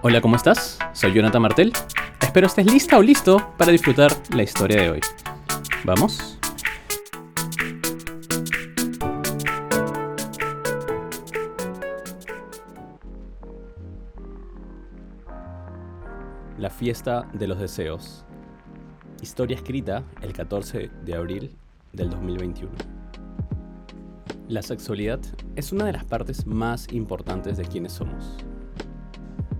Hola, ¿cómo estás? Soy Jonathan Martel. Espero estés lista o listo para disfrutar la historia de hoy. ¿Vamos? La fiesta de los deseos. Historia escrita el 14 de abril del 2021. La sexualidad es una de las partes más importantes de quienes somos.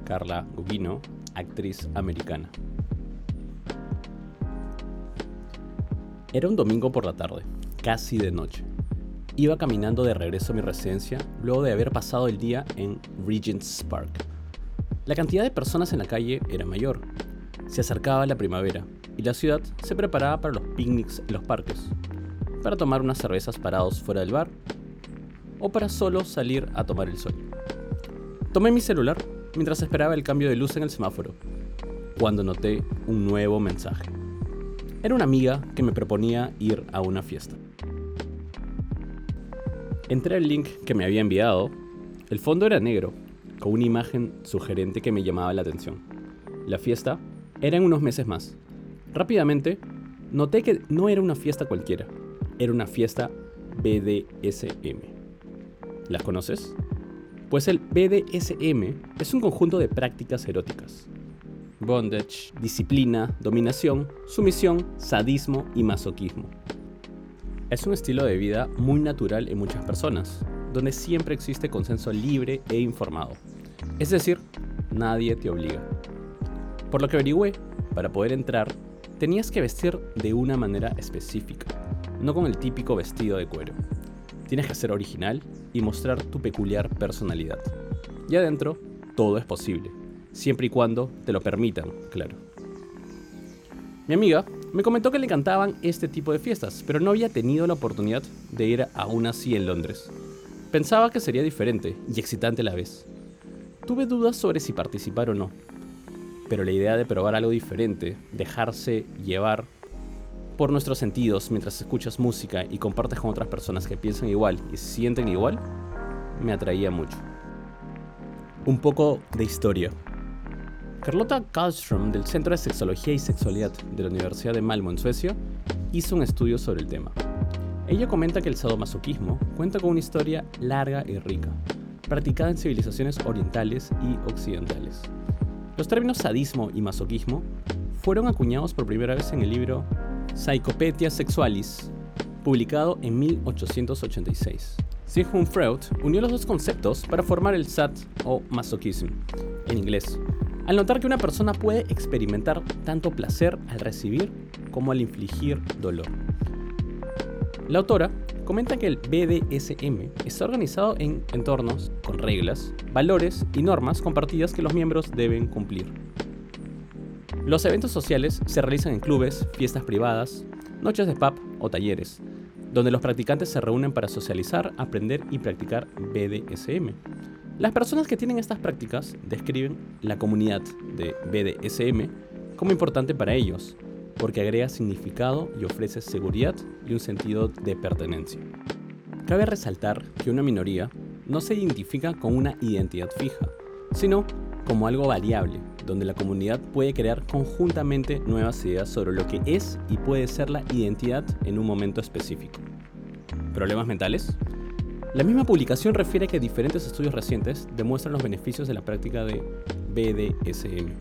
Carla Gugino, actriz americana. Era un domingo por la tarde, casi de noche. Iba caminando de regreso a mi residencia luego de haber pasado el día en Regent's Park. La cantidad de personas en la calle era mayor. Se acercaba la primavera y la ciudad se preparaba para los picnics en los parques, para tomar unas cervezas parados fuera del bar o para solo salir a tomar el sol. Tomé mi celular mientras esperaba el cambio de luz en el semáforo, cuando noté un nuevo mensaje. Era una amiga que me proponía ir a una fiesta. Entré al link que me había enviado. El fondo era negro, con una imagen sugerente que me llamaba la atención. La fiesta era en unos meses más. Rápidamente, noté que no era una fiesta cualquiera, era una fiesta BDSM. ¿Las conoces? Pues el BDSM es un conjunto de prácticas eróticas. Bondage, disciplina, dominación, sumisión, sadismo y masoquismo. Es un estilo de vida muy natural en muchas personas, donde siempre existe consenso libre e informado. Es decir, nadie te obliga. Por lo que averigüé, para poder entrar, tenías que vestir de una manera específica, no con el típico vestido de cuero. Tienes que ser original y mostrar tu peculiar personalidad. Y adentro, todo es posible, siempre y cuando te lo permitan, claro. Mi amiga me comentó que le encantaban este tipo de fiestas, pero no había tenido la oportunidad de ir a así en Londres. Pensaba que sería diferente y excitante a la vez. Tuve dudas sobre si participar o no, pero la idea de probar algo diferente, dejarse llevar por nuestros sentidos mientras escuchas música y compartes con otras personas que piensan igual y sienten igual, me atraía mucho. Un poco de historia. Carlota Karlström del Centro de Sexología y Sexualidad de la Universidad de Malmo en Suecia hizo un estudio sobre el tema. Ella comenta que el sadomasoquismo cuenta con una historia larga y rica, practicada en civilizaciones orientales y occidentales. Los términos sadismo y masoquismo fueron acuñados por primera vez en el libro Psychopetia Sexualis, publicado en 1886. Sigmund Freud unió los dos conceptos para formar el SAT o masochism, en inglés, al notar que una persona puede experimentar tanto placer al recibir como al infligir dolor. La autora comenta que el BDSM está organizado en entornos con reglas, valores y normas compartidas que los miembros deben cumplir. Los eventos sociales se realizan en clubes, fiestas privadas, noches de pub o talleres, donde los practicantes se reúnen para socializar, aprender y practicar BDSM. Las personas que tienen estas prácticas describen la comunidad de BDSM como importante para ellos, porque agrega significado y ofrece seguridad y un sentido de pertenencia. Cabe resaltar que una minoría no se identifica con una identidad fija, sino como algo variable, donde la comunidad puede crear conjuntamente nuevas ideas sobre lo que es y puede ser la identidad en un momento específico. ¿Problemas mentales? La misma publicación refiere que diferentes estudios recientes demuestran los beneficios de la práctica de BDSM.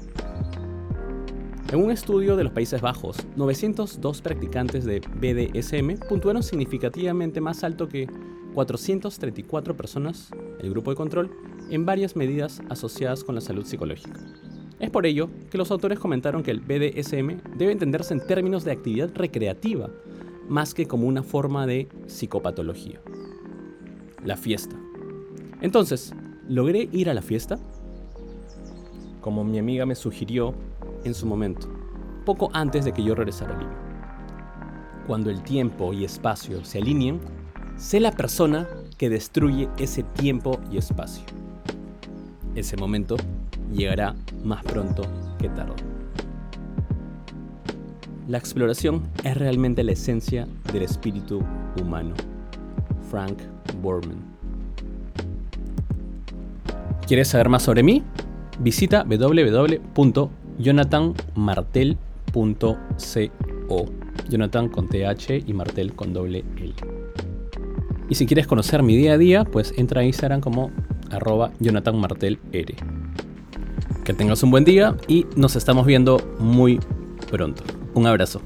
En un estudio de los Países Bajos, 902 practicantes de BDSM puntuaron significativamente más alto que 434 personas, el grupo de control, en varias medidas asociadas con la salud psicológica. Es por ello que los autores comentaron que el BDSM debe entenderse en términos de actividad recreativa, más que como una forma de psicopatología. La fiesta. Entonces, ¿logré ir a la fiesta? Como mi amiga me sugirió en su momento, poco antes de que yo regresara a Lima. Cuando el tiempo y espacio se alineen, sé la persona que destruye ese tiempo y espacio. Ese momento llegará más pronto que tarde. La exploración es realmente la esencia del espíritu humano. Frank Borman. ¿Quieres saber más sobre mí? visita www.jonathanmartel.co. Jonathan con TH y Martel con doble L. Y si quieres conocer mi día a día, pues entra a Instagram como arroba jonathanmartelr. Que tengas un buen día y nos estamos viendo muy pronto. Un abrazo.